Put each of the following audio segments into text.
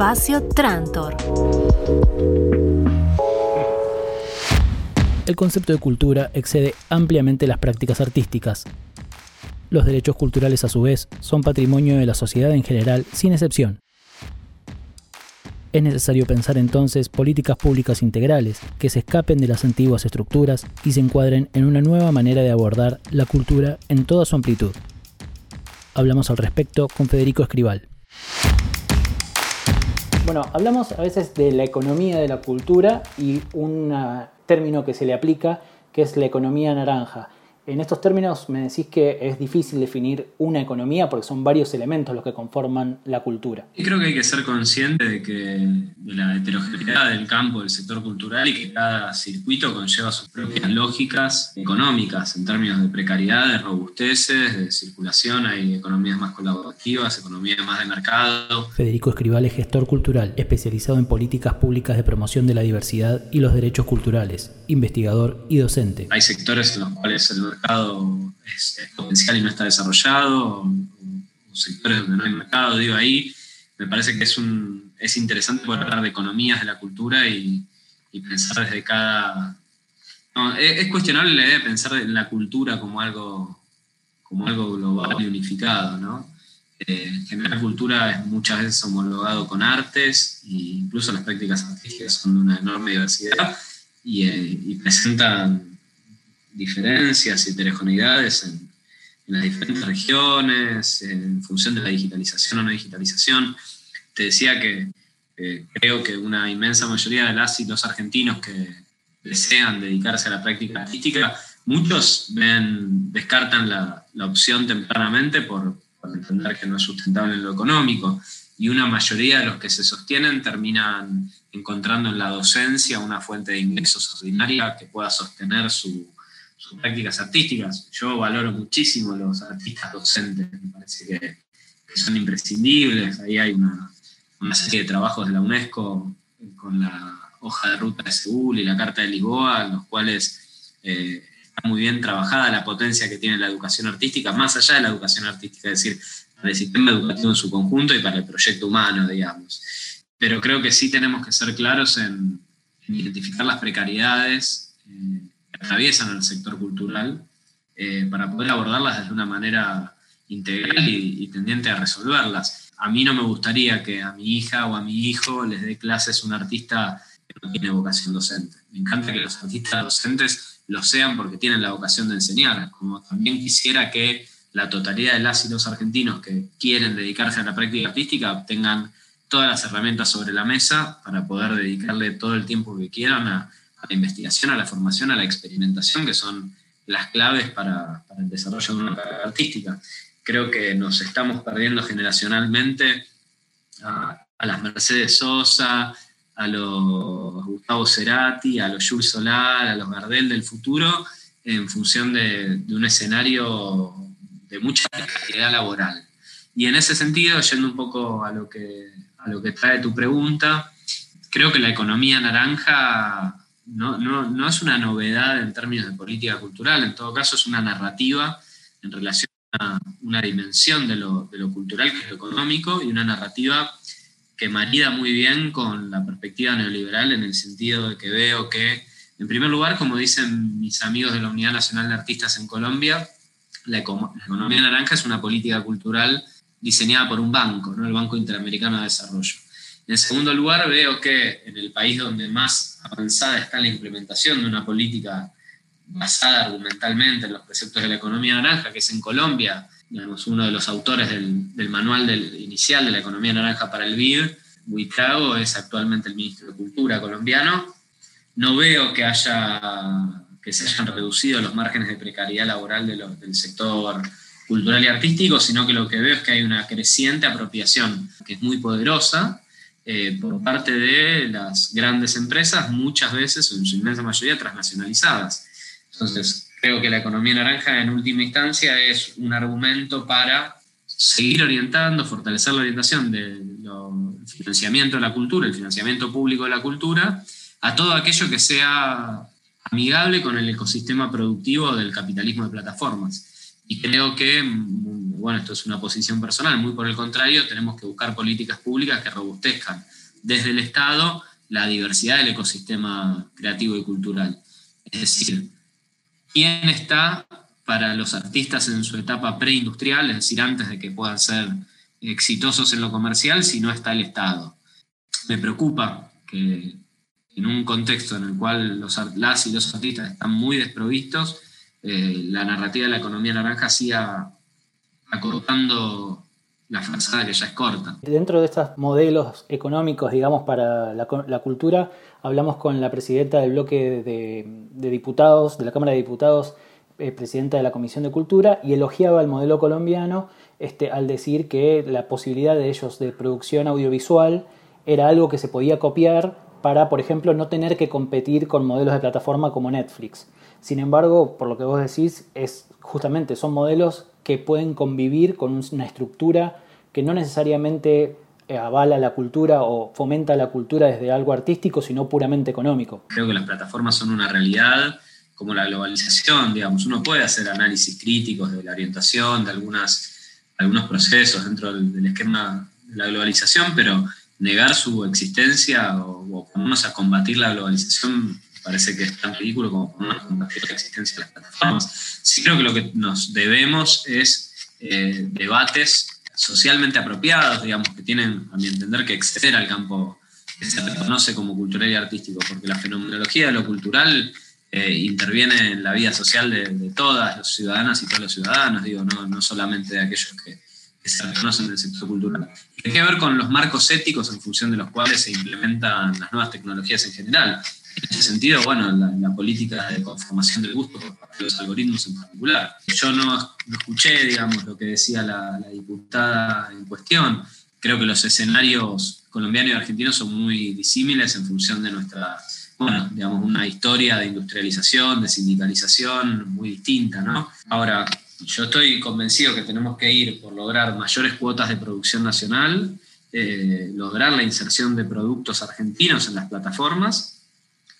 Espacio Trantor. El concepto de cultura excede ampliamente las prácticas artísticas. Los derechos culturales a su vez son patrimonio de la sociedad en general, sin excepción. Es necesario pensar entonces políticas públicas integrales que se escapen de las antiguas estructuras y se encuadren en una nueva manera de abordar la cultura en toda su amplitud. Hablamos al respecto con Federico Escribal. Bueno, hablamos a veces de la economía de la cultura y un término que se le aplica que es la economía naranja. En estos términos me decís que es difícil definir una economía porque son varios elementos los que conforman la cultura. Y creo que hay que ser consciente de que de la heterogeneidad del campo del sector cultural y que cada circuito conlleva sus propias lógicas económicas en términos de precariedad, de robusteces, de circulación. Hay economías más colaborativas, economías más de mercado. Federico Escribal es gestor cultural, especializado en políticas públicas de promoción de la diversidad y los derechos culturales, investigador y docente. Hay sectores en los cuales el mercado es, potencial y no está desarrollado, o, sectores donde no hay mercado, digo ahí, me parece que es, un, es interesante poder hablar de economías de la cultura y, pensar desde cada... es, cuestionable la idea de pensar en la cultura como algo, como algo global y unificado, ¿no? Eh, generar cultura es muchas veces homologado con artes e incluso las prácticas artísticas son de una enorme diversidad y, eh, y presentan diferencias y heterogeneidades en, las diferentes regiones, en función de la digitalización o no digitalización. Te decía que creo que una inmensa mayoría de las y los argentinos que desean dedicarse a la práctica artística, muchos descartan la, la opción tempranamente por, por entender que no es sustentable en lo económico y una mayoría de los que se sostienen terminan encontrando en la docencia una fuente de ingresos ordinaria que pueda sostener su, prácticas artísticas. Yo valoro muchísimo los artistas docentes, me parece que, son imprescindibles. Ahí hay una, serie de trabajos de la UNESCO con la hoja de ruta de Seúl y la Carta de Lisboa, en los cuales eh, está muy bien trabajada la potencia que tiene la educación artística, más allá de la educación artística, es decir, para el sistema educativo en su conjunto y para el proyecto humano, digamos. Pero creo que sí tenemos que ser claros en, identificar las precariedades. Eh, atraviesan el sector cultural eh, para poder abordarlas desde una manera integral y, tendiente a resolverlas. A mí no me gustaría que a mi hija o a mi hijo les dé clases un artista que no tiene vocación docente. Me encanta que los artistas docentes lo sean porque tienen la vocación de enseñar, como también quisiera que la totalidad de las y los argentinos que quieren dedicarse a la práctica artística tengan todas las herramientas sobre la mesa para poder dedicarle todo el tiempo que quieran a, a la investigación, a la formación, a la experimentación, que son las claves para, el desarrollo de una carrera artística. Creo que nos estamos perdiendo generacionalmente a, las Mercedes Sosa, a los Gustavo Cerati, a los Jules Solar, a los Gardel del futuro, en función de, un escenario de mucha calidad laboral. Y en ese sentido, yendo un poco a lo que, a lo que trae tu pregunta, creo que la economía naranja no, no, es una novedad en términos de política cultural, en todo caso es una narrativa en relación a una dimensión de lo, cultural que es lo económico y una narrativa que marida muy bien con la perspectiva neoliberal en el sentido de que veo que, en primer lugar, como dicen mis amigos de la Unidad Nacional de Artistas en Colombia, la, economía naranja es una política cultural diseñada por un banco, ¿no? el Banco Interamericano de Desarrollo. En segundo lugar, veo que en el país donde más avanzada está la implementación de una política basada argumentalmente en los preceptos de la economía naranja, que es en Colombia, digamos, uno de los autores del, manual inicial de la economía naranja para el BID, Huitrago, es actualmente el ministro de Cultura colombiano. No veo que, haya, que se hayan reducido los márgenes de precariedad laboral del sector cultural y artístico, sino que lo que veo es que hay una creciente apropiación que es muy poderosa eh, por parte de las grandes empresas, muchas veces, en su inmensa mayoría, transnacionalizadas. Entonces, creo que la economía naranja en última instancia es un argumento para seguir orientando, fortalecer la orientación del financiamiento de la cultura, el financiamiento público de la cultura, a todo aquello que sea amigable con el ecosistema productivo del capitalismo de plataformas. Y creo que, bueno, esto es una posición personal, muy por el contrario, tenemos que buscar políticas públicas que robustezcan desde el Estado la diversidad del ecosistema creativo y cultural. Es decir, ¿quién está para los artistas en su etapa preindustrial, es decir, antes de que puedan ser exitosos en lo comercial, si no está el Estado? Me preocupa que en un contexto en el cual los, las y los artistas están muy desprovistos, eh, la narrativa de la economía naranja siga acortando la frazada que ya es corta. Dentro de estos modelos económicos, digamos, para la, cultura, hablamos con la presidenta del bloque de, diputados, de la Cámara de Diputados, eh, presidenta de la Comisión de Cultura, y elogiaba el modelo colombiano este, al decir que la posibilidad de ellos de producción audiovisual era algo que se podía copiar para, por ejemplo, no tener que competir con modelos de plataforma como Netflix. Sin embargo, por lo que vos decís, es justamente son modelos que pueden convivir con una estructura que no necesariamente eh, avala la cultura o fomenta la cultura desde algo artístico, sino puramente económico. Creo que las plataformas son una realidad como la globalización, digamos, uno puede hacer análisis críticos de la orientación, de algunos procesos dentro del esquema de la globalización, pero negar su existencia o, ponernos a combatir la globalización parece que es tan ridículo como la existencia de las plataformas. Sí creo que lo que nos debemos es eh, debates socialmente apropiados, digamos, que tienen, a mi entender, que exceder al campo que se reconoce como cultural y artístico, porque la fenomenología de lo cultural eh, interviene en la vida social de, todas las ciudadanas y todos los ciudadanos, digo, no, no solamente de aquellos que, que se reconocen del sector cultural. Tiene que ver con los marcos éticos en función de los cuales se implementan las nuevas tecnologías en general. En ese sentido, bueno, la, política de conformación del gusto por parte de los algoritmos en particular. Yo no, escuché, digamos, lo que decía la, diputada en cuestión. Creo que los escenarios colombianos y argentinos son muy disímiles en función de nuestra, bueno, digamos, una historia de industrialización, de sindicalización muy distinta, ¿no? Ahora, yo estoy convencido que tenemos que ir por lograr mayores cuotas de producción nacional, eh, lograr la inserción de productos argentinos en las plataformas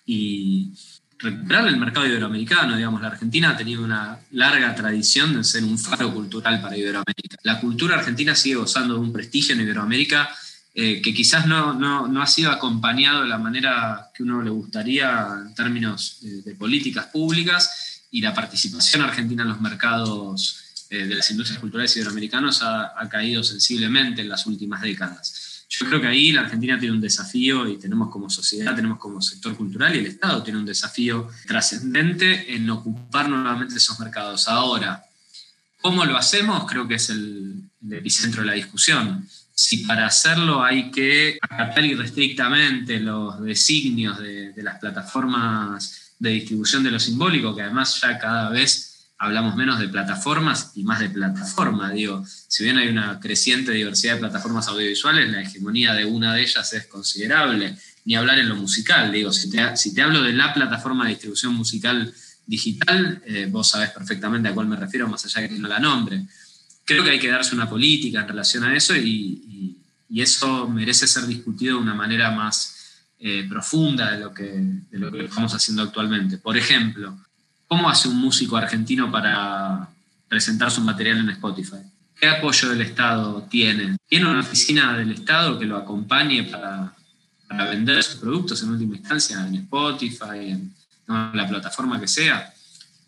y recuperar el mercado iberoamericano. Digamos, la Argentina ha tenido una larga tradición de ser un faro cultural para Iberoamérica. La cultura argentina sigue gozando de un prestigio en Iberoamérica eh, que quizás no, no, ha sido acompañado de la manera que uno le gustaría en términos de políticas públicas y la participación argentina en los mercados eh, de las industrias culturales iberoamericanos ha, ha, caído sensiblemente en las últimas décadas. Yo creo que ahí la Argentina tiene un desafío y tenemos como sociedad, tenemos como sector cultural y el Estado tiene un desafío trascendente en ocupar nuevamente esos mercados. Ahora, ¿cómo lo hacemos? Creo que es el, epicentro de la discusión si para hacerlo hay que acatar irrestrictamente los designios de, de, las plataformas de distribución de lo simbólico, que además ya cada vez hablamos menos de plataformas y más de plataforma. Digo, si bien hay una creciente diversidad de plataformas audiovisuales, la hegemonía de una de ellas es considerable. Ni hablar en lo musical, digo, si te, si te hablo de la plataforma de distribución musical digital, eh, vos sabés perfectamente a cuál me refiero, más allá de que no la nombre. Creo que hay que darse una política en relación a eso y, y eso merece ser discutido de una manera más eh, profunda de lo, que, de lo que estamos haciendo actualmente. Por ejemplo, ¿cómo hace un músico argentino para presentar su material en Spotify? ¿Qué apoyo del Estado tiene? ¿Tiene una oficina del Estado que lo acompañe para, para vender sus productos en última instancia en Spotify, en, la plataforma que sea?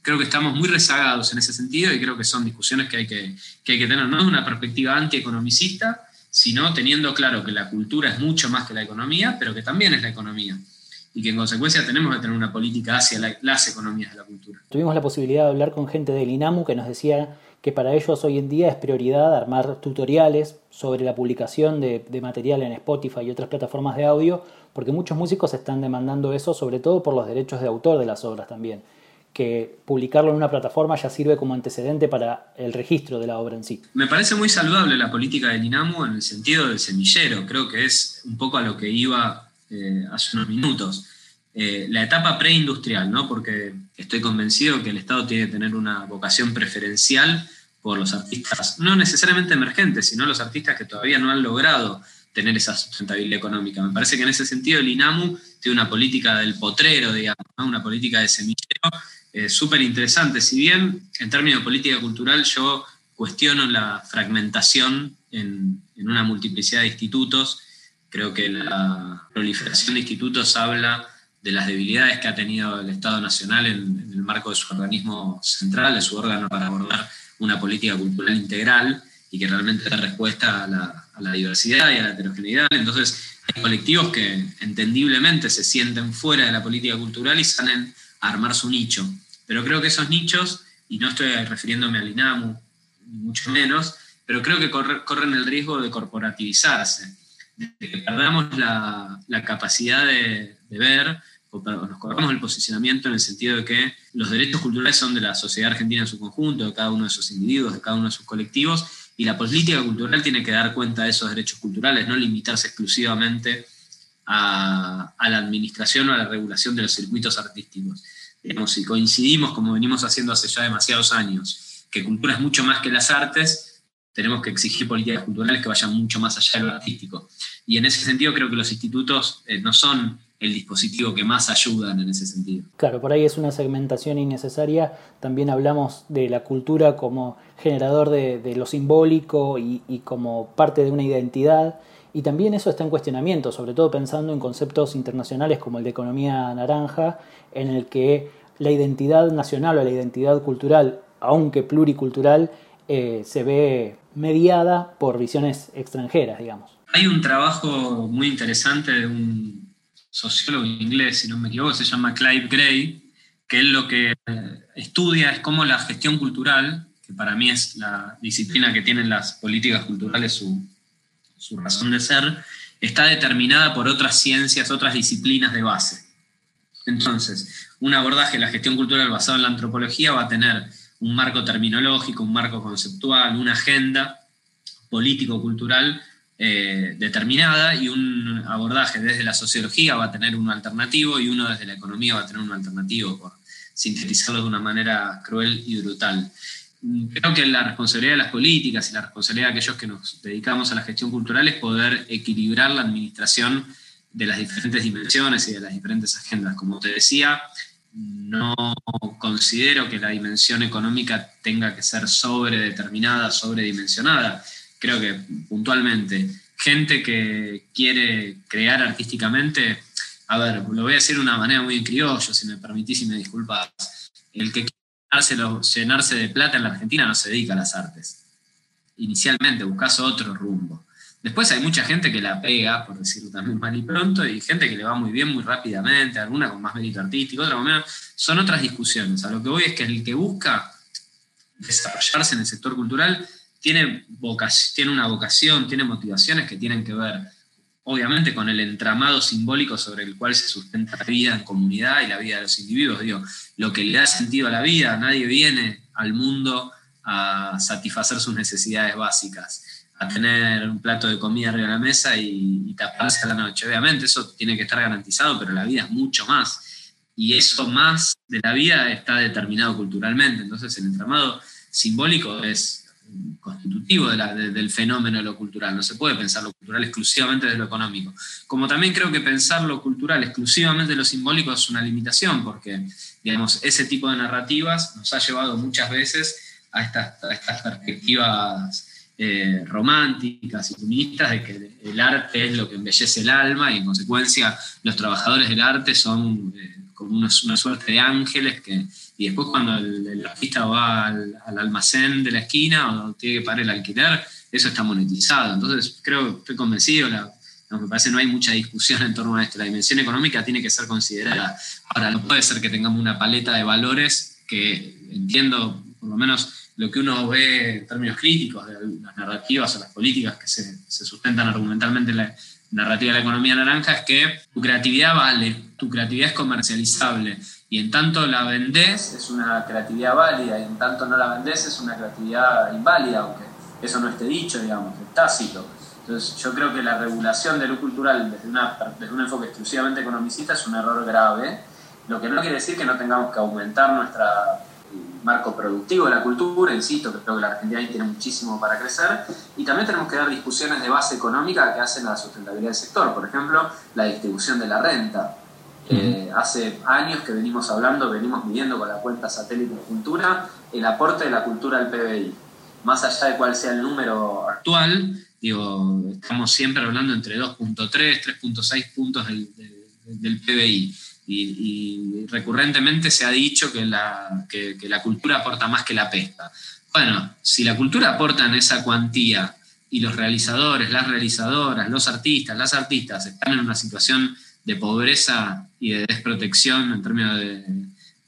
Creo que estamos muy rezagados en ese sentido y creo que son discusiones que hay que, que, hay que tener, no de una perspectiva antieconomicista, sino teniendo claro que la cultura es mucho más que la economía, pero que también es la economía. Y que en consecuencia tenemos que tener una política hacia las economías de la cultura. Tuvimos la posibilidad de hablar con gente del INAMU que nos decía que para ellos hoy en día es prioridad armar tutoriales sobre la publicación de, material en Spotify y otras plataformas de audio, porque muchos músicos están demandando eso, sobre todo por los derechos de autor de las obras también que publicarlo en una plataforma ya sirve como antecedente para el registro de la obra en sí. Me parece muy saludable la política del INAMU en el sentido del semillero, creo que es un poco a lo que iba eh, hace unos minutos. Eh, la etapa preindustrial, ¿no? porque estoy convencido que el Estado tiene que tener una vocación preferencial por los artistas, no necesariamente emergentes, sino los artistas que todavía no han logrado tener esa sustentabilidad económica. Me parece que en ese sentido el INAMU tiene una política del potrero, digamos, una política de semillero eh, súper interesante. Si bien en términos de política cultural yo cuestiono la fragmentación en, una multiplicidad de institutos, creo que la proliferación de institutos habla de las debilidades que ha tenido el Estado Nacional en, el marco de su organismo central, de su órgano para abordar una política cultural integral y que realmente da respuesta a la, a la diversidad y a la heterogeneidad. Entonces, hay colectivos que entendiblemente se sienten fuera de la política cultural y salen armar su nicho. Pero creo que esos nichos, y no estoy refiriéndome al INAMU, ni mucho menos, pero creo que corren el riesgo de corporativizarse, de que perdamos la, capacidad de, ver, o nos corramos el posicionamiento en el sentido de que los derechos culturales son de la sociedad argentina en su conjunto, de cada uno de sus individuos, de cada uno de sus colectivos, y la política cultural tiene que dar cuenta de esos derechos culturales, no limitarse exclusivamente a, la administración o a la regulación de los circuitos artísticos. Digamos, si coincidimos, como venimos haciendo hace ya demasiados años, que cultura es mucho más que las artes, tenemos que exigir políticas culturales que vayan mucho más allá de lo artístico. Y en ese sentido creo que los institutos eh, no son el dispositivo que más ayudan en ese sentido. Claro, por ahí es una segmentación innecesaria. También hablamos de la cultura como generador de, lo simbólico y, como parte de una identidad. Y también eso está en cuestionamiento, sobre todo pensando en conceptos internacionales como el de economía naranja, en el que la identidad nacional o la identidad cultural, aunque pluricultural, eh, se ve mediada por visiones extranjeras, digamos. Hay un trabajo muy interesante de un sociólogo inglés, si no me equivoco, se llama Clive Gray, que él lo que eh, estudia es cómo la gestión cultural, que para mí es la disciplina que tienen las políticas culturales su, su razón de ser, está determinada por otras ciencias, otras disciplinas de base. Entonces, un abordaje de la gestión cultural basado en la antropología va a tener un marco terminológico, un marco conceptual, una agenda político-cultural eh, determinada y un abordaje desde la sociología va a tener uno alternativo y uno desde la economía va a tener uno alternativo, por sintetizarlo de una manera cruel y brutal. Creo que la responsabilidad de las políticas y la responsabilidad de aquellos que nos dedicamos a la gestión cultural es poder equilibrar la administración de las diferentes dimensiones y de las diferentes agendas. Como te decía, no considero que la dimensión económica tenga que ser sobredeterminada, sobredimensionada creo que puntualmente, gente que quiere crear artísticamente, a ver, lo voy a decir de una manera muy en criollo, si me permitís y me disculpas, el que llenarse de plata en la Argentina no se dedica a las artes. Inicialmente buscas otro rumbo. Después hay mucha gente que la pega, por decirlo también mal y pronto, y gente que le va muy bien muy rápidamente, alguna con más mérito artístico, otra con menos. Son otras discusiones. A lo que voy es que el que busca desarrollarse en el sector cultural tiene, tiene una vocación, tiene motivaciones que tienen que ver, obviamente, con el entramado simbólico sobre el cual se sustenta la vida en comunidad y la vida de los individuos. Digo, lo que le da sentido a la vida, nadie viene al mundo a satisfacer sus necesidades básicas, a tener un plato de comida arriba de la mesa y, y taparse a la noche. Obviamente eso tiene que estar garantizado, pero la vida es mucho más. Y eso más de la vida está determinado culturalmente. Entonces el entramado simbólico es constitutivo del fenómeno de lo cultural. No se puede pensar lo cultural exclusivamente de lo económico. Como también creo que pensar lo cultural exclusivamente de lo simbólico es una limitación, porque digamos, ese tipo de narrativas nos ha llevado muchas veces a estas, perspectivas eh, románticas y feministas de que el arte es lo que embellece el alma y en consecuencia los trabajadores del arte son eh, como una, suerte de ángeles que y después cuando el, artista va al, almacén de la esquina o tiene que pagar el alquiler, eso está monetizado. Entonces creo, estoy convencido, me parece no hay mucha discusión en torno a esto. La dimensión económica tiene que ser considerada. Ahora, no puede ser que tengamos una paleta de valores que entiendo, por lo menos lo que uno ve en términos críticos de las narrativas o las políticas que se, se sustentan argumentalmente en la narrativa de la economía naranja, es que tu creatividad vale, tu creatividad es comercializable y en tanto la vendés es una creatividad válida, y en tanto no la vendés es una creatividad inválida, aunque eso no esté dicho, digamos, es tácito. Entonces yo creo que la regulación de lo cultural desde, un enfoque exclusivamente economicista es un error grave, lo que no quiere decir que no tengamos que aumentar nuestro marco productivo de la cultura, insisto, que creo que la Argentina ahí tiene muchísimo para crecer, y también tenemos que dar discusiones de base económica que hacen a la sustentabilidad del sector, por ejemplo, la distribución de la renta Eh, hace años que venimos hablando, venimos midiendo con la cuenta satélite de cultura el aporte de la cultura al PBI. Más allá de cuál sea el número actual, digo, estamos siempre hablando entre 2.3, 3.6 puntos del, del, PBI. Y, recurrentemente se ha dicho que la, que, que la cultura aporta más que la pesca. Bueno, si la cultura aporta en esa cuantía y los realizadores, las realizadoras, los artistas, las artistas están en una situación de pobreza y de desprotección en términos de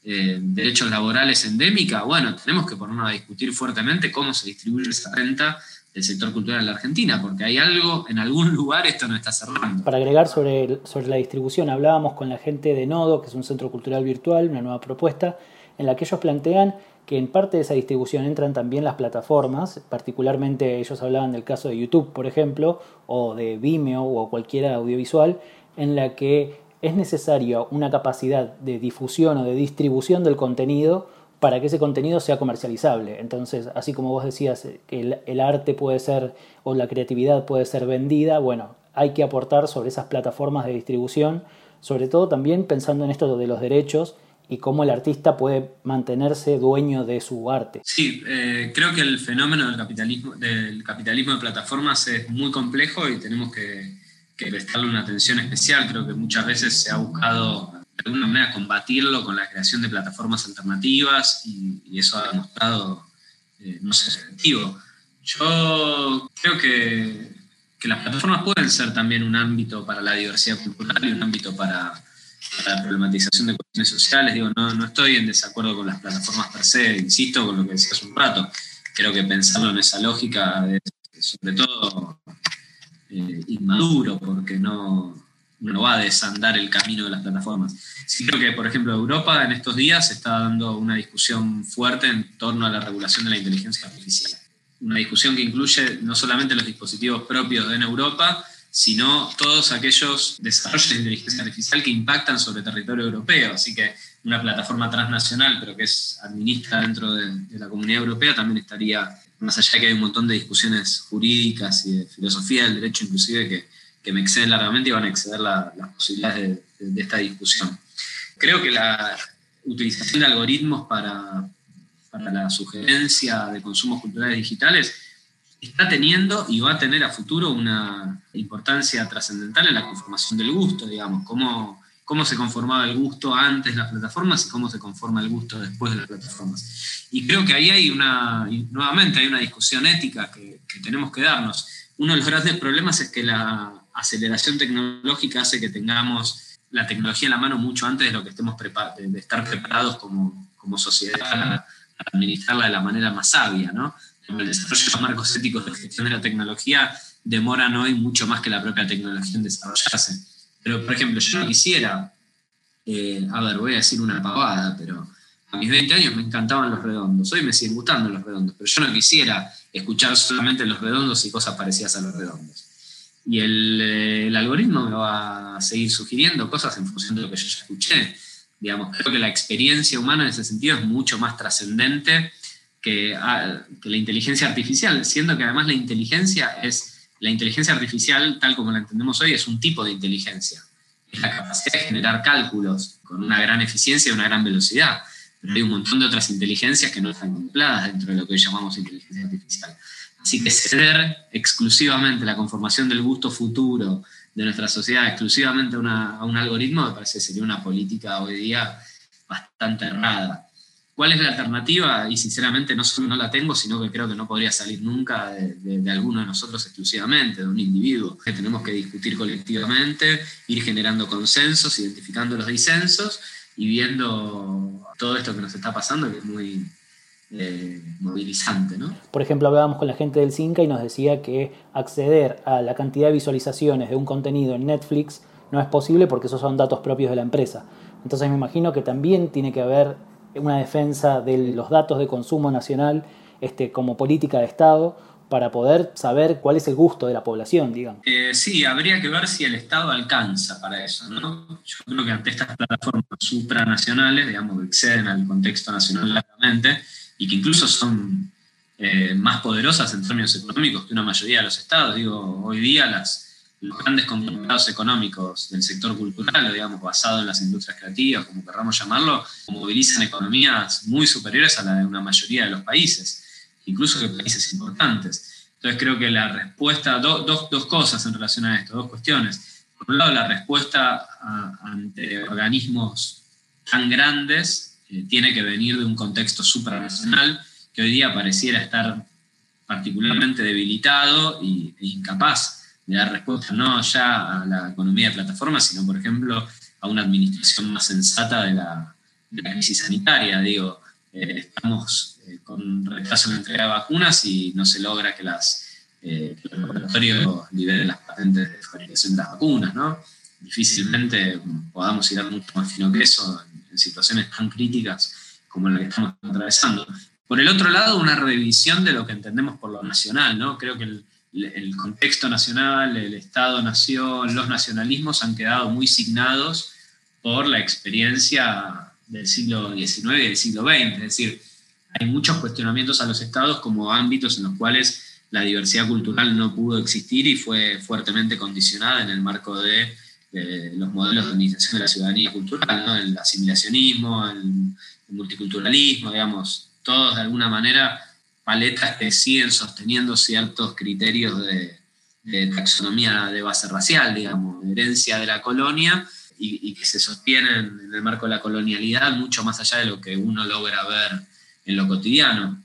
eh, derechos laborales endémica, bueno, tenemos que ponernos a discutir fuertemente cómo se distribuye esa renta del sector cultural en la Argentina, porque hay algo, en algún lugar esto no está cerrando. Para agregar sobre, sobre la distribución, hablábamos con la gente de Nodo, que es un centro cultural virtual, una nueva propuesta, en la que ellos plantean que en parte de esa distribución entran también las plataformas, particularmente ellos hablaban del caso de YouTube, por ejemplo, o de Vimeo o cualquier audiovisual, en la que es necesaria una capacidad de difusión o de distribución del contenido para que ese contenido sea comercializable. Entonces, así como vos decías que el, arte puede ser o la creatividad puede ser vendida, bueno, hay que aportar sobre esas plataformas de distribución, sobre todo también pensando en esto de los derechos y cómo el artista puede mantenerse dueño de su arte. Sí, eh, creo que el fenómeno del capitalismo, del capitalismo de plataformas es muy complejo y tenemos que, prestarle una atención especial. Creo que muchas veces se ha buscado de alguna manera combatirlo con la creación de plataformas alternativas y, eso ha demostrado eh, no ser efectivo. Yo creo que, que las plataformas pueden ser también un ámbito para la diversidad cultural y un ámbito para la problematización de cuestiones sociales. Digo, no, no estoy en desacuerdo con las plataformas per se, insisto con lo que decía hace un rato. Creo que pensarlo en esa lógica es sobre todo eh, inmaduro, porque no, no va a desandar el camino de las plataformas. Sí creo que, por ejemplo, Europa en estos días está dando una discusión fuerte en torno a la regulación de la inteligencia artificial. Una discusión que incluye no solamente los dispositivos propios en Europa, sino todos aquellos desarrollos de inteligencia artificial que impactan sobre territorio europeo. Así que una plataforma transnacional, pero que es administra dentro de, la comunidad europea, también estaría, más allá de que hay un montón de discusiones jurídicas y de filosofía del derecho inclusive que, que me exceden largamente y van a exceder las posibilidades de, de, esta discusión. Creo que la utilización de algoritmos para, para la sugerencia de consumos culturales digitales está teniendo y va a tener a futuro una importancia trascendental en la conformación del gusto, digamos, cómo, cómo se conformaba el gusto antes de las plataformas y cómo se conforma el gusto después de las plataformas. Y creo que ahí hay una, nuevamente hay una discusión ética que, tenemos que darnos. Uno de los grandes problemas es que la aceleración tecnológica hace que tengamos la tecnología en la mano mucho antes de lo que estemos de estar preparados como, como sociedad para administrarla de la manera más sabia, ¿no? el desarrollo de marcos éticos de gestión de la tecnología demoran hoy mucho más que la propia tecnología en desarrollarse. Pero, por ejemplo, yo no quisiera, eh, a ver, voy a decir una pavada, pero a mis 20 años me encantaban los redondos. Hoy me siguen gustando los redondos, pero yo no quisiera escuchar solamente los redondos y cosas parecidas a los redondos. Y el, eh, el algoritmo me va a seguir sugiriendo cosas en función de lo que yo ya escuché. Digamos, creo que la experiencia humana en ese sentido es mucho más trascendente Ah, que, la inteligencia artificial, siendo que además la inteligencia es, la inteligencia artificial, tal como la entendemos hoy, es un tipo de inteligencia. Es la capacidad de generar cálculos con una gran eficiencia y una gran velocidad. Pero hay un montón de otras inteligencias que no están contempladas dentro de lo que llamamos inteligencia artificial. Así que ceder exclusivamente la conformación del gusto futuro de nuestra sociedad exclusivamente a, a un algoritmo me parece sería una política hoy día bastante errada. ¿Cuál es la alternativa? Y sinceramente no solo no la tengo, sino que creo que no podría salir nunca de, alguno de nosotros exclusivamente, de un individuo. Tenemos que discutir colectivamente, ir generando consensos, identificando los disensos y viendo todo esto que nos está pasando, que es muy eh, movilizante. ¿no? Por ejemplo, hablábamos con la gente del CINCA y nos decía que acceder a la cantidad de visualizaciones de un contenido en Netflix no es posible porque esos son datos propios de la empresa. Entonces me imagino que también tiene que haber una defensa de los datos de consumo nacional este, como política de Estado para poder saber cuál es el gusto de la población, digamos. Eh, sí, habría que ver si el Estado alcanza para eso, ¿no? Yo creo que ante estas plataformas supranacionales, digamos, que exceden al contexto nacional claramente y que incluso son eh, más poderosas en términos económicos que una mayoría de los estados. Digo, hoy día las, los grandes conglomerados económicos del sector cultural, digamos, basado en las industrias creativas, como querramos llamarlo, movilizan economías muy superiores a la de una mayoría de los países, incluso de países importantes. Entonces creo que la respuesta, dos, dos cosas en relación a esto, dos cuestiones. Por un lado, la respuesta ante organismos tan grandes eh, tiene que venir de un contexto supranacional que hoy día pareciera estar particularmente debilitado e incapaz de dar respuesta no ya a la economía de plataformas, sino, por ejemplo, a una administración más sensata de la, crisis sanitaria. Digo, eh, estamos eh, con retraso en la entrega de vacunas y no se logra que, las, eh, los laboratorios liberen las patentes de fabricación de las vacunas, ¿no? Difícilmente podamos ir a mucho más fino que eso en, en situaciones tan críticas como la que estamos atravesando. Por el otro lado, una revisión de lo que entendemos por lo nacional, ¿no? Creo que el, el contexto nacional, el Estado-nación, los nacionalismos han quedado muy signados por la experiencia del siglo XIX y del siglo XX. Es decir, hay muchos cuestionamientos a los estados como ámbitos en los cuales la diversidad cultural no pudo existir y fue fuertemente condicionada en el marco de, los modelos de organización de la ciudadanía cultural, el asimilacionismo, el, el multiculturalismo, digamos, todos de alguna manera paletas que siguen sosteniendo ciertos criterios de, taxonomía de base racial, digamos, de herencia de la colonia, y, que se sostienen en el marco de la colonialidad mucho más allá de lo que uno logra ver en lo cotidiano.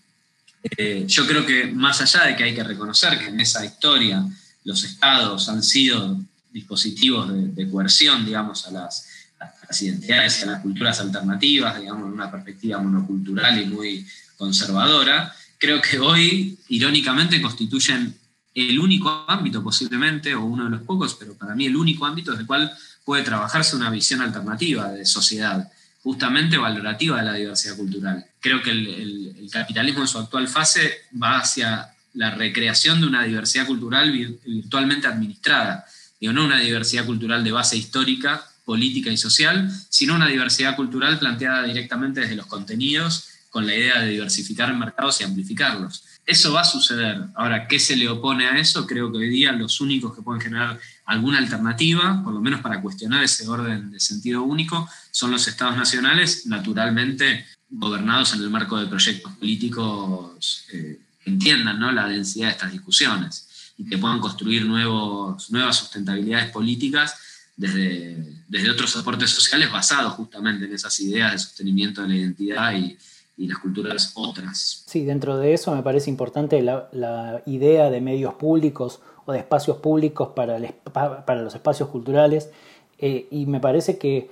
Eh, yo creo que más allá de que hay que reconocer que en esa historia los estados han sido dispositivos de, coerción, digamos, a las, a las identidades y a las culturas alternativas, digamos, en una perspectiva monocultural y muy conservadora, creo que hoy, irónicamente, constituyen el único ámbito posiblemente, o uno de los pocos, pero para mí el único ámbito desde el cual puede trabajarse una visión alternativa de sociedad, justamente valorativa de la diversidad cultural. Creo que el, capitalismo en su actual fase va hacia la recreación de una diversidad cultural virtualmente administrada. Digo, no una diversidad cultural de base histórica, política y social, sino una diversidad cultural planteada directamente desde los contenidos con la idea de diversificar mercados y amplificarlos. Eso va a suceder. Ahora, ¿qué se le opone a eso? Creo que hoy día los únicos que pueden generar alguna alternativa, por lo menos para cuestionar ese orden de sentido único, son los estados nacionales, naturalmente gobernados en el marco de proyectos políticos eh, que entiendan ¿no? la densidad de estas discusiones y que puedan construir nuevos, nuevas sustentabilidades políticas desde, desde otros aportes sociales basados justamente en esas ideas de sostenimiento de la identidad y, y las culturas otras. Sí, dentro de eso me parece importante la, idea de medios públicos o de espacios públicos para, para los espacios culturales eh, y me parece que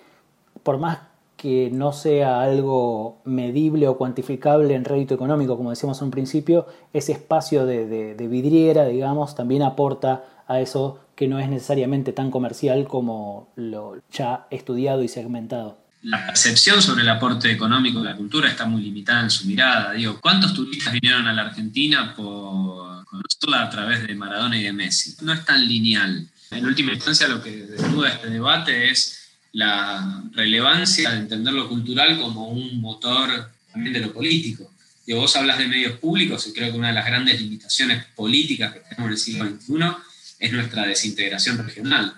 por más que no sea algo medible o cuantificable en rédito económico, como decíamos en un principio, ese espacio de, de vidriera, digamos, también aporta a eso que no es necesariamente tan comercial como lo ya estudiado y segmentado la percepción sobre el aporte económico de la cultura está muy limitada en su mirada. Digo, ¿cuántos turistas vinieron a la Argentina por conocerla a través de Maradona y de Messi? No es tan lineal. En última instancia, lo que desnuda este debate es la relevancia de entender lo cultural como un motor también de lo político. Digo, vos hablas de medios públicos y creo que una de las grandes limitaciones políticas que tenemos en el siglo XXI es nuestra desintegración regional.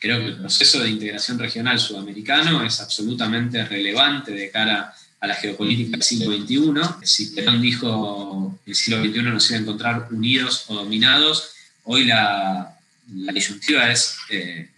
Creo que el proceso de integración regional sudamericano es absolutamente relevante de cara a la geopolítica del siglo XXI. Si Perón dijo el siglo XXI nos iba a encontrar unidos o dominados, hoy la, la disyuntiva es eh,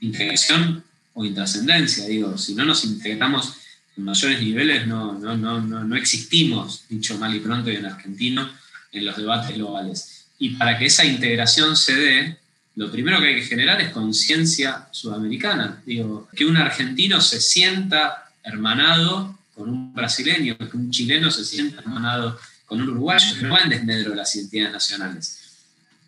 integración o intrascendencia. Digo, si no nos integramos en mayores niveles, no, no, no, no, existimos, dicho mal y pronto y en argentino, en los debates globales. Y para que esa integración se dé, lo primero que hay que generar es conciencia sudamericana. Digo, que un argentino se sienta hermanado con un brasileño, que un chileno se sienta hermanado con un uruguayo, no va en desmedro de las identidades nacionales.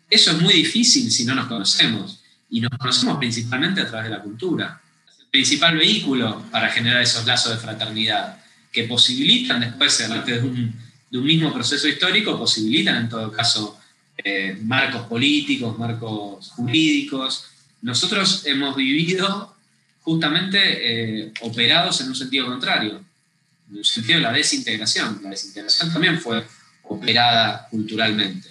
Eso es muy difícil si no nos conocemos, y nos conocemos principalmente a través de la cultura. El principal vehículo para generar esos lazos de fraternidad, que posibilitan después, a de un, de un mismo proceso histórico, posibilitan en todo caso eh, marcos políticos, marcos jurídicos. Nosotros hemos vivido justamente eh, operados en un sentido contrario, en un sentido de la desintegración. La desintegración también fue operada culturalmente.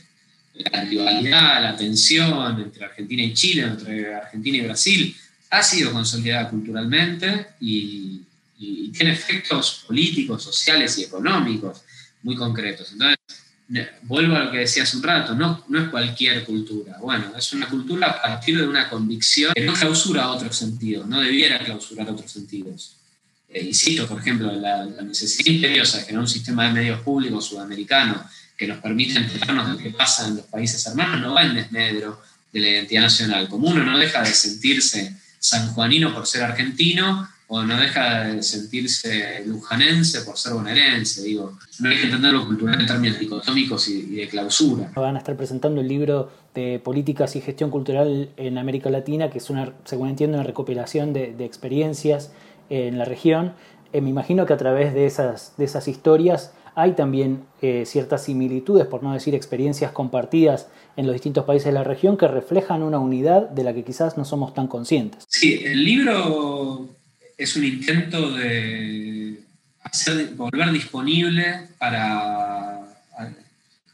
la rivalidad, la tensión entre Argentina y Chile, entre Argentina y Brasil, ha sido consolidada culturalmente y, tiene efectos políticos, sociales y económicos muy concretos. Entonces, vuelvo a lo que decía hace un rato, no, no es cualquier cultura. Bueno, es una cultura a partir de una convicción que no clausura otros sentidos, no debiera clausurar otros sentidos. Eh, insisto, por ejemplo, la, la necesidad imperiosa de generar un sistema de medios públicos sudamericano que nos permita enterarnos de lo que pasa en los países hermanos no va en desmedro de la identidad nacional. Como uno no deja de sentirse sanjuanino por ser argentino, o no deja de sentirse lujanense por ser bonaerense, digo. No hay que entenderlo cultural en términos dicotómicos y, de clausura. Van a estar presentando el libro de políticas y gestión cultural en América Latina, que es una, según entiendo, una recopilación de, experiencias en la región. Eh, me imagino que a través de esas, de esas historias hay también eh, ciertas similitudes, por no decir experiencias compartidas en los distintos países de la región que reflejan una unidad de la que quizás no somos tan conscientes. Sí, el libro es un intento de hacer, volver disponible para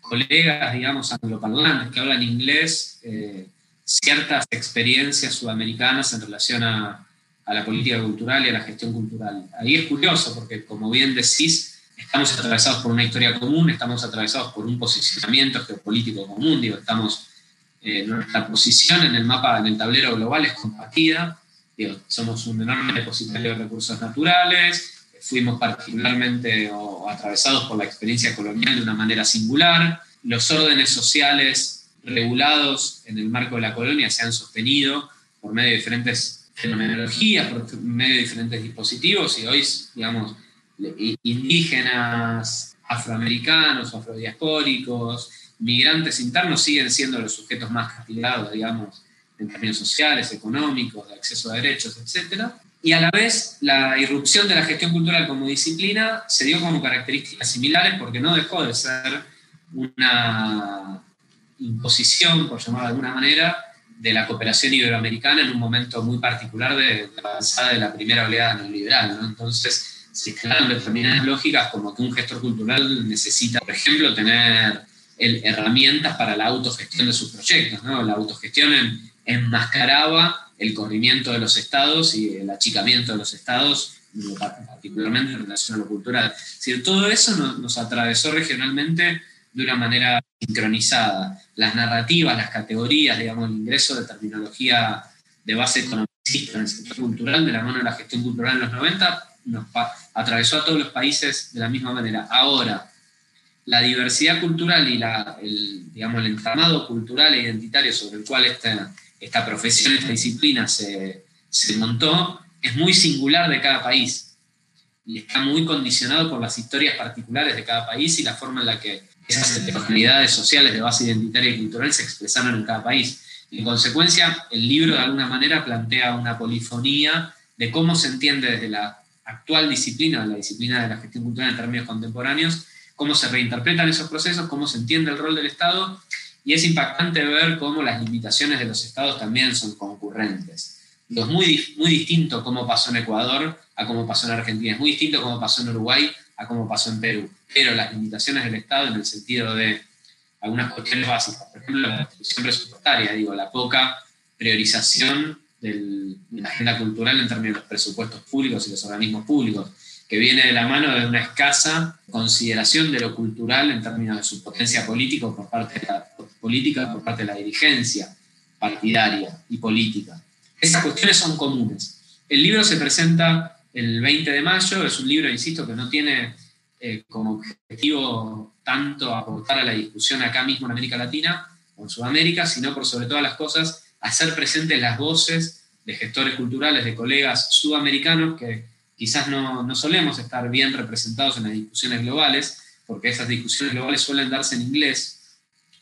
colegas, digamos, angloparlantes que hablan inglés, eh, ciertas experiencias sudamericanas en relación a, a la política cultural y a la gestión cultural. Ahí es curioso porque, como bien decís, estamos atravesados por una historia común, estamos atravesados por un posicionamiento geopolítico común, digo, estamos, eh, nuestra posición en el mapa, en el tablero global es compartida, somos un enorme depositario de recursos naturales, fuimos particularmente atravesados por la experiencia colonial de una manera singular, los órdenes sociales regulados en el marco de la colonia se han sostenido por medio de diferentes fenomenologías, por medio de diferentes dispositivos y hoy, digamos, indígenas, afroamericanos, afrodiaspóricos, migrantes internos siguen siendo los sujetos más castigados, digamos, en términos sociales, económicos, de acceso a derechos, etc. Y a la vez, la irrupción de la gestión cultural como disciplina se dio como características similares porque no dejó de ser una imposición, por llamarlo de alguna manera, de la cooperación iberoamericana en un momento muy particular de la avanzada de la primera oleada neoliberal. ¿no? Entonces, se instalan determinadas lógicas como que un gestor cultural necesita, por ejemplo, tener herramientas para la autogestión de sus proyectos. ¿no? La autogestión enmascaraba el corrimiento de los estados y el achicamiento de los estados, particularmente en relación a lo cultural. Es todo eso nos, atravesó regionalmente de una manera sincronizada. Las narrativas, las categorías, digamos, el ingreso de terminología de base economicista en el sector cultural, de la mano de la gestión cultural en los 90, nos atravesó a todos los países de la misma manera. Ahora, la diversidad cultural y la, el, digamos, el entramado cultural e identitario sobre el cual esta, esta profesión, esta disciplina se, montó, es muy singular de cada país y está muy condicionado por las historias particulares de cada país y la forma en la que esas heterogeneidades sociales de base identitaria y cultural se expresaron en cada país. En consecuencia, el libro de alguna manera plantea una polifonía de cómo se entiende desde la actual disciplina, la disciplina de la gestión cultural en términos contemporáneos, cómo se reinterpretan esos procesos, cómo se entiende el rol del Estado, y es impactante ver cómo las limitaciones de los Estados también son concurrentes. Es muy, muy distinto cómo pasó en Ecuador a cómo pasó en Argentina, es muy distinto cómo pasó en Uruguay a cómo pasó en Perú, pero las limitaciones del Estado en el sentido de algunas cuestiones básicas, por ejemplo, la distribución presupuestaria, digo, la poca priorización de la agenda cultural en términos de los presupuestos públicos y los organismos públicos, que viene de la mano de una escasa consideración de lo cultural en términos de su potencia política por parte de la, política por parte de la dirigencia partidaria y política. Esas cuestiones son comunes. El libro se presenta el 20 de mayo, es un libro, insisto, que no tiene eh, como objetivo tanto aportar a la discusión acá mismo en América Latina o en Sudamérica, sino por sobre todas las cosas hacer presentes las voces de gestores culturales, de colegas sudamericanos que quizás no, no, solemos estar bien representados en las discusiones globales, porque esas discusiones globales suelen darse en inglés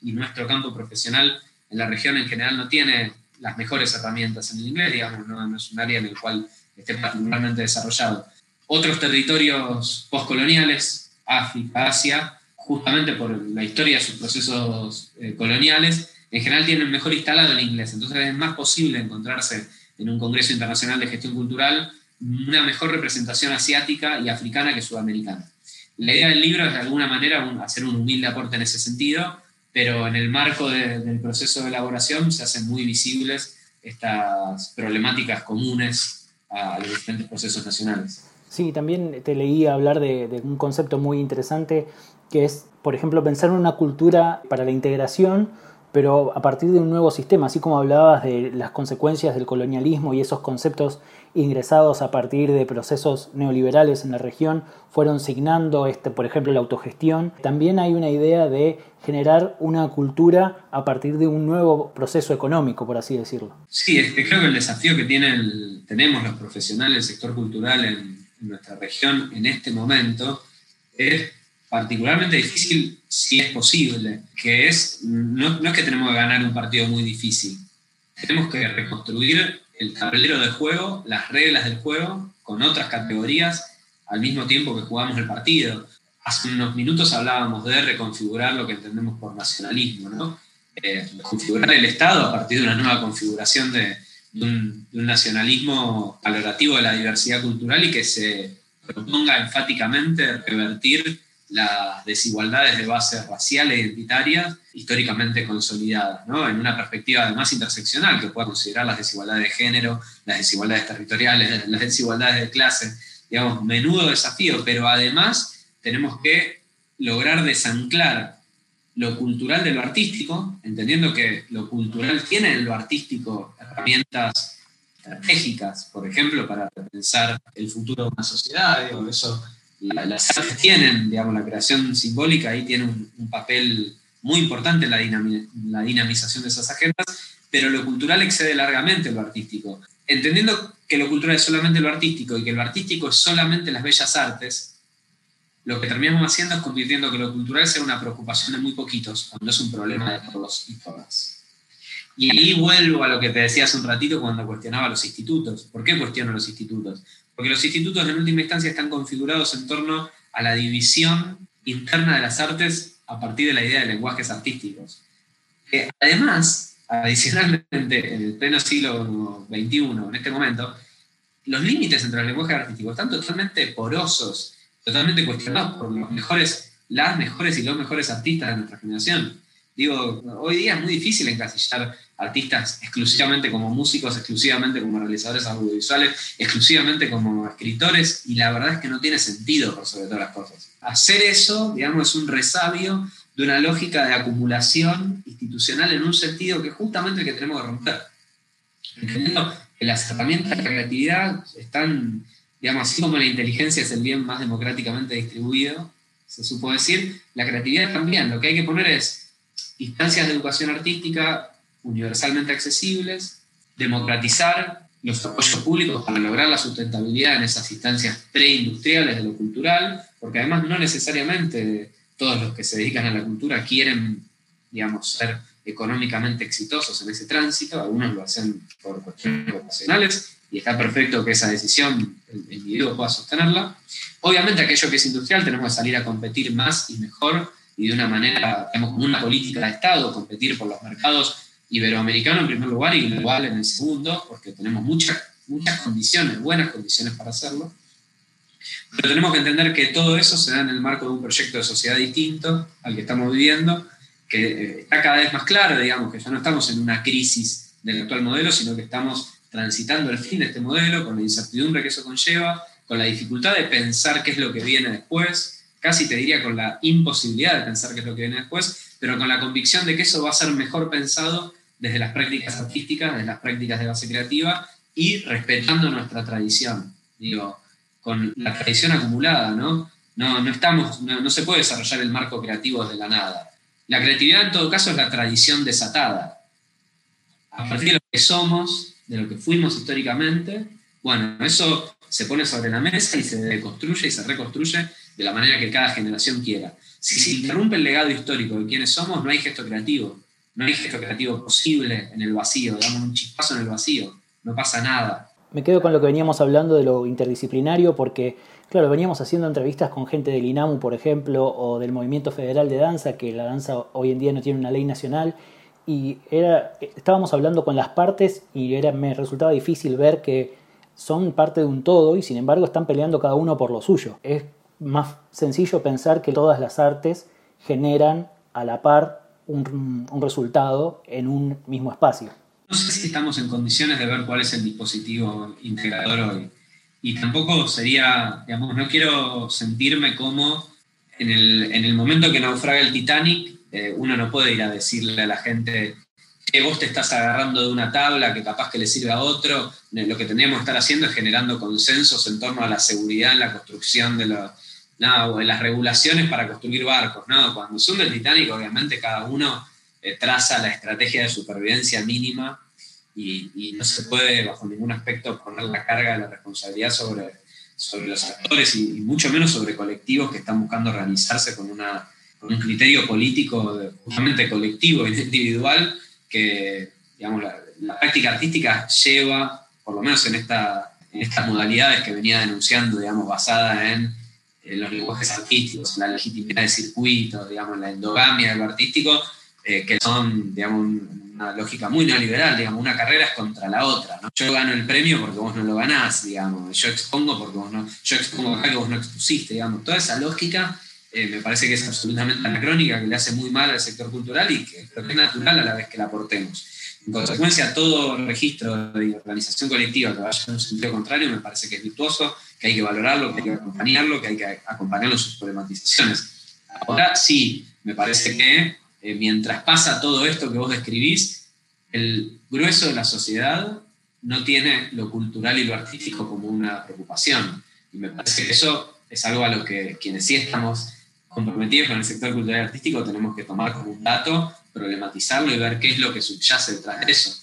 y nuestro campo profesional en la región en general no tiene las mejores herramientas en el inglés, digamos, no, es un área en el cual esté particularmente desarrollado. Otros territorios postcoloniales, África, Asia, justamente por la historia de sus procesos eh, coloniales, en general tienen mejor instalado el inglés, entonces es más posible encontrarse en un Congreso Internacional de Gestión Cultural una mejor representación asiática y africana que sudamericana. La idea del libro es de alguna manera hacer un humilde aporte en ese sentido, pero en el marco del proceso de elaboración se hacen muy visibles estas problemáticas comunes a los diferentes procesos nacionales. Sí, también te leí hablar de, un concepto muy interesante que es, por ejemplo, pensar en una cultura para la integración, pero a partir de un nuevo sistema, así como hablabas de las consecuencias del colonialismo y esos conceptos ingresados a partir de procesos neoliberales en la región fueron signando, este, por ejemplo, la autogestión. También hay una idea de generar una cultura a partir de un nuevo proceso económico, por así decirlo. Sí, este, creo que el desafío que tenemos los profesionales del sector cultural en, nuestra región en este momento es particularmente difícil si es posible, que es, no, no es que tenemos que ganar un partido muy difícil, tenemos que reconstruir el tablero de juego, las reglas del juego, con otras categorías, al mismo tiempo que jugamos el partido. Hace unos minutos hablábamos de reconfigurar lo que entendemos por nacionalismo, ¿no? Eh, configurar el Estado a partir de una nueva configuración de, un, nacionalismo valorativo de la diversidad cultural y que se proponga enfáticamente revertir las desigualdades de base racial e identitarias históricamente consolidadas, ¿no? en una perspectiva además interseccional que pueda considerar las desigualdades de género, las desigualdades territoriales, las desigualdades de clase, digamos, menudo desafío, pero además tenemos que lograr desanclar lo cultural de lo artístico, entendiendo que lo cultural tiene en lo artístico herramientas estratégicas, por ejemplo, para pensar el futuro de una sociedad, digo, eso las artes tienen, digamos, la creación simbólica ahí tiene un, papel muy importante en la, dinamización de esas agendas, pero lo cultural excede largamente lo artístico. Entendiendo que lo cultural es solamente lo artístico y que lo artístico es solamente las bellas artes, lo que terminamos haciendo es convirtiendo que lo cultural sea una preocupación de muy poquitos, cuando es un problema de todos y todas. Y ahí vuelvo a lo que te decía hace un ratito cuando cuestionaba los institutos. ¿Por qué cuestiono los institutos? Porque los institutos en última instancia están configurados en torno a la división interna de las artes a partir de la idea de lenguajes artísticos. además, adicionalmente, en el pleno siglo XXI, en este momento, los límites entre los lenguajes artísticos están totalmente porosos, totalmente cuestionados por los mejores, las mejores y los mejores artistas de nuestra generación. Digo, hoy día es muy difícil encasillar artistas exclusivamente como músicos, exclusivamente como realizadores audiovisuales, exclusivamente como escritores, y la verdad es que no tiene sentido por sobre todas las cosas. Hacer eso, digamos, es un resabio de una lógica de acumulación institucional en un sentido que justamente el que tenemos que romper. Entendiendo que las herramientas de creatividad están, digamos, así como la inteligencia es el bien más democráticamente distribuido, se supo decir, la creatividad también. Lo que hay que poner es instancias de educación artística universalmente accesibles, democratizar los apoyos públicos para lograr la sustentabilidad en esas instancias preindustriales de lo cultural, porque además no necesariamente todos los que se dedican a la cultura quieren, digamos, ser económicamente exitosos en ese tránsito, algunos lo hacen por cuestiones vocacionales, y está perfecto que esa decisión el individuo pueda sostenerla. Obviamente aquello que es industrial tenemos que salir a competir más y mejor y de una manera, digamos, como una política de Estado, competir por los mercados iberoamericano en primer lugar y global en el segundo, porque tenemos muchas, muchas condiciones, buenas condiciones para hacerlo. Pero tenemos que entender que todo eso se da en el marco de un proyecto de sociedad distinto al que estamos viviendo, que eh, está cada vez más claro, digamos, que ya no estamos en una crisis del actual modelo, sino que estamos transitando el fin de este modelo con la incertidumbre que eso conlleva, con la dificultad de pensar qué es lo que viene después, casi te diría con la imposibilidad de pensar qué es lo que viene después, pero con la convicción de que eso va a ser mejor pensado desde las prácticas artísticas, desde las prácticas de base creativa y respetando nuestra tradición, digo, con la tradición acumulada, ¿no? No, no, estamos, no, se puede desarrollar el marco creativo desde la nada. La creatividad en todo caso es la tradición desatada. A partir de lo que somos, de lo que fuimos históricamente, bueno, eso se pone sobre la mesa y se deconstruye y se reconstruye de la manera que cada generación quiera. Si se interrumpe el legado histórico de quienes somos, no hay gesto creativo no hay gesto posible en el vacío, damos un chispazo en el vacío, no pasa nada. Me quedo con lo que veníamos hablando de lo interdisciplinario porque, claro, veníamos haciendo entrevistas con gente del INAMU, por ejemplo, o del Movimiento Federal de Danza, que la danza hoy en día no tiene una ley nacional, y era, estábamos hablando con las partes y era, me resultaba difícil ver que son parte de un todo y sin embargo están peleando cada uno por lo suyo. Es más sencillo pensar que todas las artes generan a la par un, resultado en un mismo espacio. No sé si estamos en condiciones de ver cuál es el dispositivo integrador hoy. Y tampoco sería, digamos, no quiero sentirme como en el, en momento que naufraga el Titanic, eh, uno no puede ir a decirle a la gente, que vos te estás agarrando de una tabla que capaz que le sirve a otro. Lo que tendríamos que estar haciendo es generando consensos en torno a la seguridad en la construcción de, los, no, las regulaciones para construir barcos. ¿no? Cuando sube el Titanic, obviamente cada uno eh, traza la estrategia de supervivencia mínima y, no se puede bajo ningún aspecto poner la carga de la responsabilidad sobre, sobre los actores y, mucho menos sobre colectivos que están buscando organizarse con, una, con un criterio político justamente colectivo e individual que digamos, la, práctica artística lleva, por lo menos en, esta, en estas modalidades que venía denunciando, digamos, basada en, los lenguajes artísticos, en la legitimidad de circuitos, digamos, en la endogamia de lo artístico, eh, que son, digamos, una lógica muy neoliberal, digamos, una carrera es contra la otra, ¿no? Yo gano el premio porque vos no lo ganás, digamos, yo expongo porque vos no, yo expongo acá que vos no expusiste, digamos, toda esa lógica eh, me parece que es absolutamente anacrónica, que le hace muy mal al sector cultural y que es natural a la vez que la aportemos. En consecuencia, todo registro de organización colectiva que vaya en un sentido contrario me parece que es virtuoso, que hay que valorarlo, que hay que acompañarlo, que hay que acompañarlo en sus problematizaciones. Ahora sí, me parece que eh, mientras pasa todo esto que vos describís, el grueso de la sociedad no tiene lo cultural y lo artístico como una preocupación. Y me parece que eso es algo a lo que quienes sí estamos comprometidos con el sector cultural y artístico tenemos que tomar como un dato, problematizarlo y ver qué es lo que subyace detrás de eso.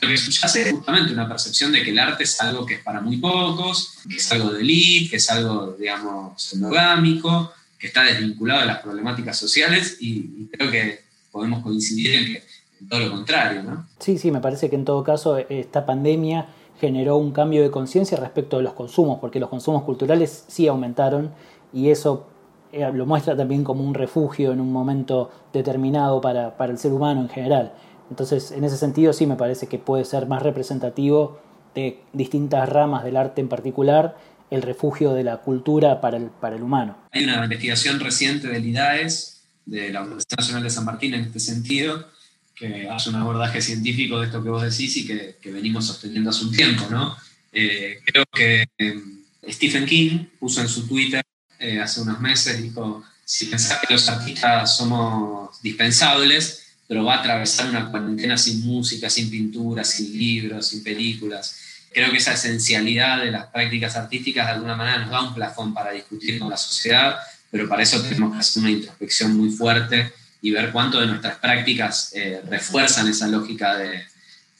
Lo que subyace es justamente una percepción de que el arte es algo que es para muy pocos, que es algo de elite, que es algo, digamos, endogámico, que está desvinculado de las problemáticas sociales y, creo que podemos coincidir en que todo lo contrario, ¿no? Sí, sí, me parece que en todo caso esta pandemia generó un cambio de conciencia respecto de los consumos, porque los consumos culturales sí aumentaron y eso eh, lo muestra también como un refugio en un momento determinado para, el ser humano en general. Entonces, en ese sentido sí me parece que puede ser más representativo de distintas ramas del arte en particular el refugio de la cultura para el, para el humano. Hay una investigación reciente del IDAES, de la Universidad Nacional de San Martín en este sentido, que hace un abordaje científico de esto que vos decís y que, venimos sosteniendo hace un tiempo. ¿no? Eh, creo que eh, Stephen King puso en su Twitter eh, hace unos meses, dijo, si pensás que los artistas somos dispensables, pero va a atravesar una cuarentena sin música, sin pintura, sin libros, sin películas. Creo que esa esencialidad de las prácticas artísticas de alguna manera nos da un plafón para discutir con la sociedad, pero para eso tenemos que hacer una introspección muy fuerte y ver cuánto de nuestras prácticas eh, refuerzan esa lógica de,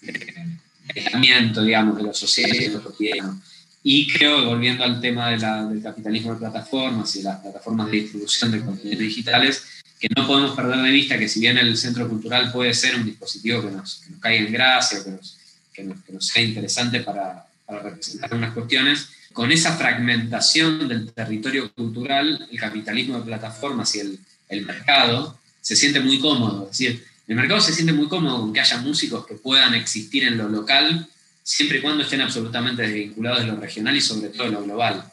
de, digamos, de lo social y de lo cotidiano. Y creo, volviendo al tema del capitalismo de plataformas y las plataformas de distribución de contenidos digitales, que no podemos perder de vista que si bien el centro cultural puede ser un dispositivo que nos, que nos caiga en gracia, que nos, que nos, sea interesante para, para representar unas cuestiones, con esa fragmentación del territorio cultural, el capitalismo de plataformas y el, el mercado se siente muy cómodo. Es decir, el mercado se siente muy cómodo con que haya músicos que puedan existir en lo local siempre y cuando estén absolutamente desvinculados de lo regional y sobre todo de lo global.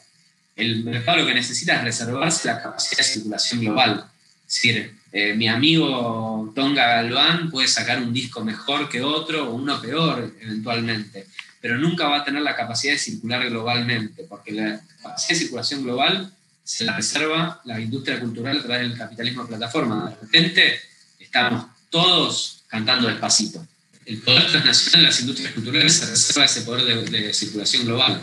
El mercado lo que necesita es reservarse la capacidad de circulación global. Es decir, eh, mi amigo Tonga Galván puede sacar un disco mejor que otro o uno peor eventualmente, pero nunca va a tener la capacidad de circular globalmente, porque la capacidad de circulación global se la reserva la industria cultural a través del capitalismo de plataforma. De repente estamos todos cantando despacito el poder transnacional de las industrias culturales se reserva ese poder de, circulación global.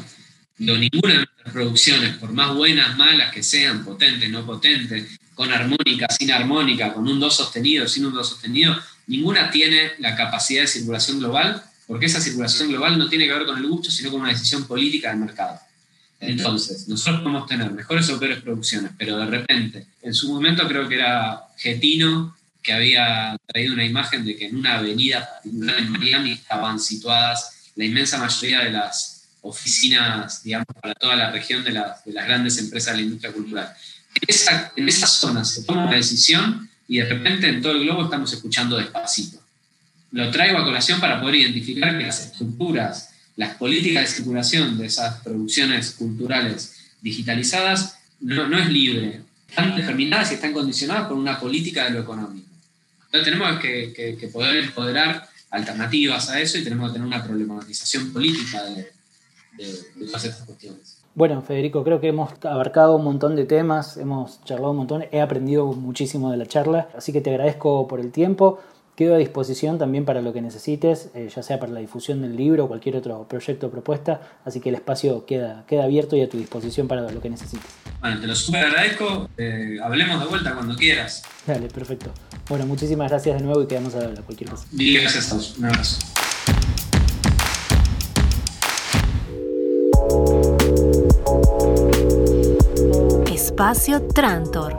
Ninguna de nuestras producciones, por más buenas, malas que sean, potentes, no potentes, con armónica, sin armónica, con un do sostenido, sin un do sostenido, ninguna tiene la capacidad de circulación global, porque esa circulación global no tiene que ver con el gusto, sino con una decisión política del mercado. Entonces, nosotros podemos tener mejores o peores producciones, pero de repente, en su momento creo que era Getino que había traído una imagen de que en una avenida particular en Miami estaban situadas la inmensa mayoría de las oficinas, digamos, para toda la región de, las grandes empresas de la industria cultural. Esa, en esa zona se toma una decisión y de repente en todo el globo estamos escuchando despacito. Lo traigo a colación para poder identificar que las estructuras, las políticas de circulación de esas producciones culturales digitalizadas no, no es libre, están determinadas y están condicionadas por una política de lo económico. Entonces tenemos que, poder empoderar alternativas a eso y tenemos que tener una problematización política de, de todas estas cuestiones. Bueno, Federico, creo que hemos abarcado un montón de temas, hemos charlado un montón, he aprendido muchísimo de la charla, así que te agradezco por el tiempo. Quedo a disposición también para lo que necesites, eh, ya sea para la difusión del libro o cualquier otro proyecto o propuesta, así que el espacio queda, queda abierto y a tu disposición para lo que necesites. Bueno, te lo súper agradezco, eh, hablemos de vuelta cuando quieras. Dale, perfecto. Bueno, muchísimas gracias de nuevo y quedamos a hablar cualquier cosa. gracias a todos, un abrazo. Espacio Trantor.